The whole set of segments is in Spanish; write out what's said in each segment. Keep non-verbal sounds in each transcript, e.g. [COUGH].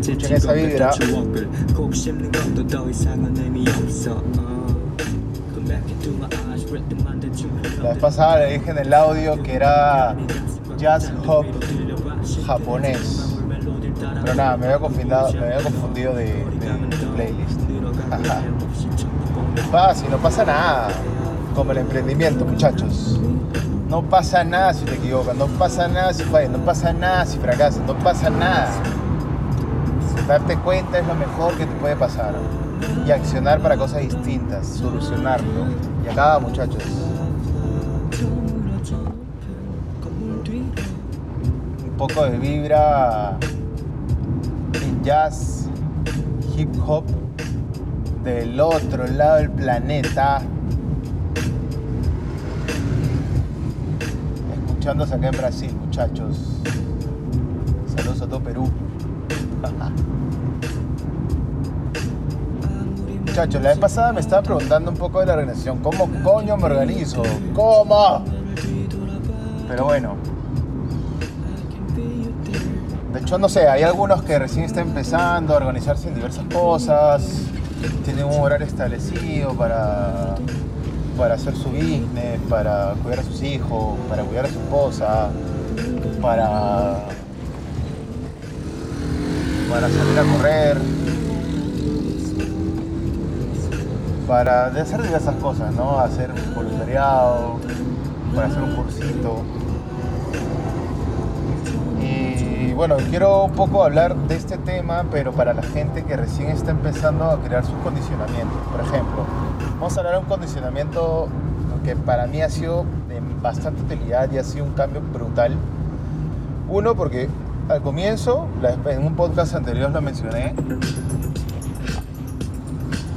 Escuchen esa vibra. La vez pasada le dije en el audio que era jazz hop japonés. Pero nada, me había confundido, me había confundido de, de playlist. Ajá. Fácil, no pasa nada. Como el emprendimiento, muchachos. No pasa nada si te equivocas, no pasa nada si fallas, no pasa nada si fracasas, no pasa nada. Darte cuenta es lo mejor que te puede pasar. Y accionar para cosas distintas, solucionarlo. Y acá, muchachos. Un poco de vibra jazz, hip hop del otro lado del planeta. Escuchándose acá en Brasil, muchachos. Saludos a todo Perú. [LAUGHS] Muchachos, la vez pasada me estaba preguntando un poco de la organización. ¿Cómo coño me organizo? ¿Cómo? Pero bueno. De hecho, no sé, hay algunos que recién están empezando a organizarse en diversas cosas tiene un horario establecido para, para hacer su business, para cuidar a sus hijos, para cuidar a su esposa, para, para salir a correr, para hacer diversas cosas, ¿no? Hacer voluntariado, para hacer un cursito bueno, quiero un poco hablar de este tema, pero para la gente que recién está empezando a crear sus condicionamientos. Por ejemplo, vamos a hablar de un condicionamiento que para mí ha sido de bastante utilidad y ha sido un cambio brutal. Uno, porque al comienzo, en un podcast anterior lo mencioné,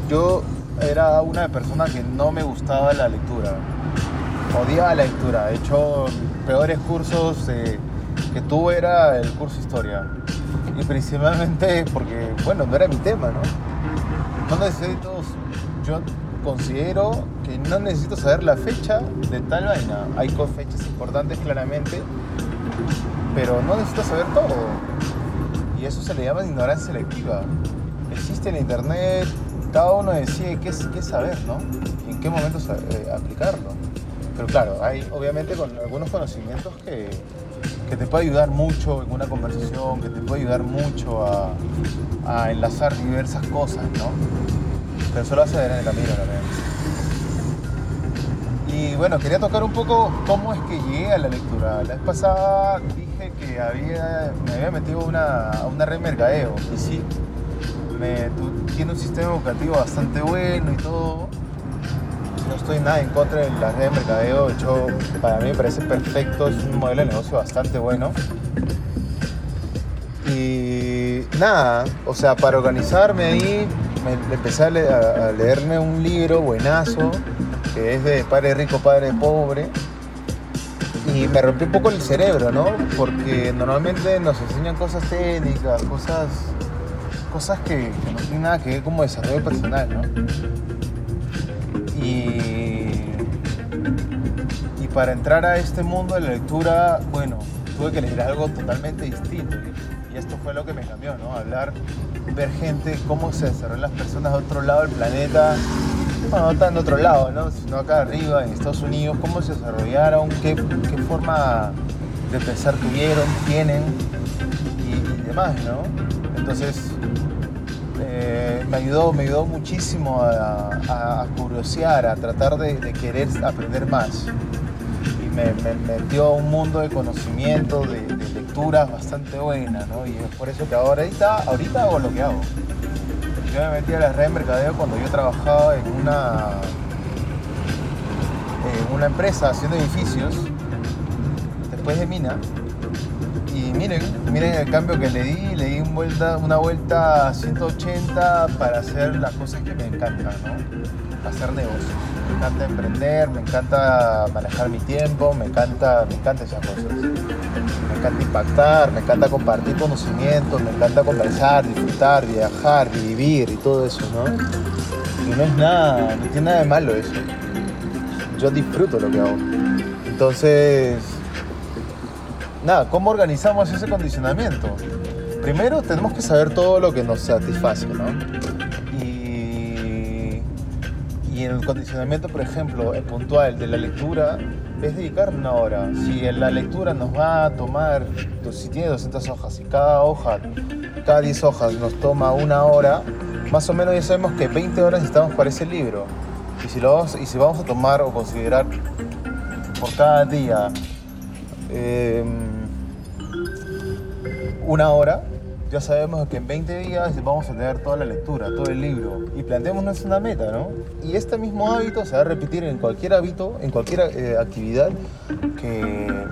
yo era una persona que no me gustaba la lectura. Odiaba la lectura. He hecho peores cursos que tuve era el curso historia. Y principalmente porque, bueno, no era mi tema, ¿no? No necesito, yo considero que no necesito saber la fecha de tal vaina. Hay fechas importantes claramente, pero no necesito saber todo. Y eso se le llama ignorancia selectiva. Existe en internet, cada uno decide qué, qué saber, ¿no? Y en qué momento eh, aplicarlo. Pero claro, hay obviamente con algunos conocimientos que, que te puede ayudar mucho en una conversación, que te puede ayudar mucho a, enlazar diversas cosas, ¿no? Pero eso lo vas a ver en el camino también. Y bueno, quería tocar un poco cómo es que llegué a la lectura. La vez pasada dije que había, me había metido una, a una red mercadeo. Y sí, me, tiene un sistema educativo bastante bueno y todo no estoy nada en contra de las redes de mercadeo, de hecho para mí me parece perfecto, es un modelo de negocio bastante bueno. Y nada, o sea, para organizarme ahí, me, empecé a, leerme un libro buenazo, que es de Padre Rico, Padre Pobre, y me rompió un poco el cerebro, ¿no? Porque normalmente nos enseñan cosas técnicas, cosas, cosas que, que no tienen nada que ver como desarrollo personal, ¿no? Y, para entrar a este mundo de la lectura, bueno, tuve que leer algo totalmente distinto. Y, esto fue lo que me cambió, ¿no? Hablar, ver gente, cómo se desarrollan las personas de otro lado del planeta. Bueno, no tan de otro lado, ¿no? Sino acá arriba, en Estados Unidos, cómo se desarrollaron, qué, qué forma de pensar tuvieron, tienen y, y demás, ¿no? Entonces, eh, me, ayudó, me ayudó muchísimo a, curiosear, a tratar de, querer aprender más. Y me, metió a un mundo de conocimiento, de, lecturas bastante buena, ¿no? Y es por eso que ahorita, ahorita hago lo que hago. Yo me metí a la red de mercadeo cuando yo trabajaba en una, en una empresa haciendo edificios, después de Mina, y miren, miren el cambio que le di, le di una vuelta, a 180 para hacer las cosas que me encantan, ¿no? Hacer negocios. Me encanta emprender, me encanta manejar mi tiempo, me encanta, me encanta esas cosas. Me encanta impactar, me encanta compartir conocimientos, me encanta conversar, disfrutar, viajar, vivir y todo eso, ¿no? Y no es nada, no tiene nada de malo eso. Yo disfruto lo que hago. Entonces, nada, ¿cómo organizamos ese condicionamiento? Primero tenemos que saber todo lo que nos satisface, ¿no? Y, y en el condicionamiento, por ejemplo, el puntual de la lectura es dedicar una hora. Si en la lectura nos va a tomar, si tiene 200 hojas y cada hoja, cada 10 hojas nos toma una hora, más o menos ya sabemos que 20 horas necesitamos para ese libro. Y si, lo y si vamos a tomar o considerar por cada día eh, una hora, ya sabemos que en 20 días vamos a tener toda la lectura, todo el libro. Y planteémonos una meta, ¿no? Y este mismo hábito se va a repetir en cualquier hábito, en cualquier eh, actividad que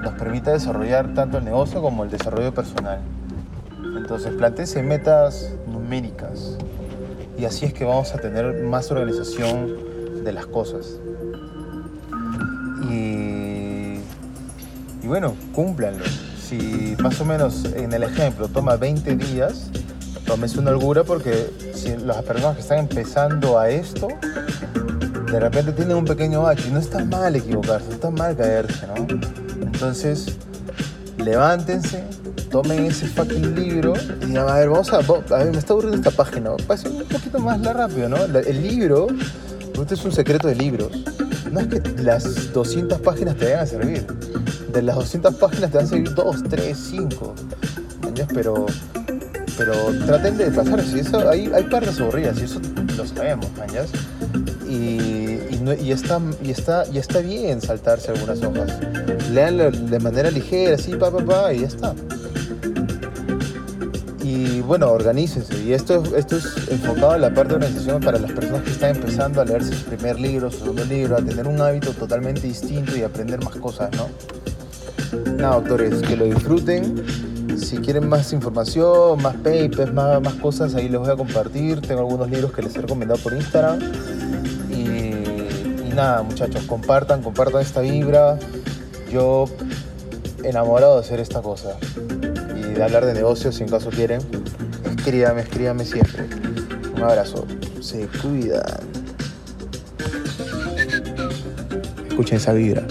nos permita desarrollar tanto el negocio como el desarrollo personal. Entonces, planteese metas numéricas. Y así es que vamos a tener más organización de las cosas. Y, y bueno, cúmplanlo si más o menos en el ejemplo toma 20 días, tómese una holgura porque si las personas que están empezando a esto, de repente tienen un pequeño bache. No está mal equivocarse, no está mal caerse, ¿no? Entonces, levántense, tomen ese fucking libro y digan, a ver, vamos a, a ver, me está aburriendo esta página, ser un poquito más la rápido, ¿no? El libro, este es un secreto de libros. No es que las 200 páginas te vayan a servir de las 200 páginas te van a seguir 2, 3, 5. Pero, pero traten de pasar. Eso, hay, hay partes aburridas y eso lo sabemos. Y, y, está, y, está, y está bien saltarse algunas hojas. Leanlo de manera ligera, así, pa, pa, pa, y ya está. Y bueno, organícense. Y esto, esto es enfocado a la parte de organización para las personas que están empezando a leerse su primer libro, su segundo libro, a tener un hábito totalmente distinto y aprender más cosas, ¿no? Nada, doctores, que lo disfruten. Si quieren más información, más papers, más, más cosas, ahí les voy a compartir. Tengo algunos libros que les he recomendado por Instagram. Y, nada, muchachos, compartan, compartan esta vibra. Yo enamorado de hacer esta cosa y de hablar de negocios si en caso quieren. Escríbame, escríbame siempre. Un abrazo. Se cuidan. Escuchen esa vibra.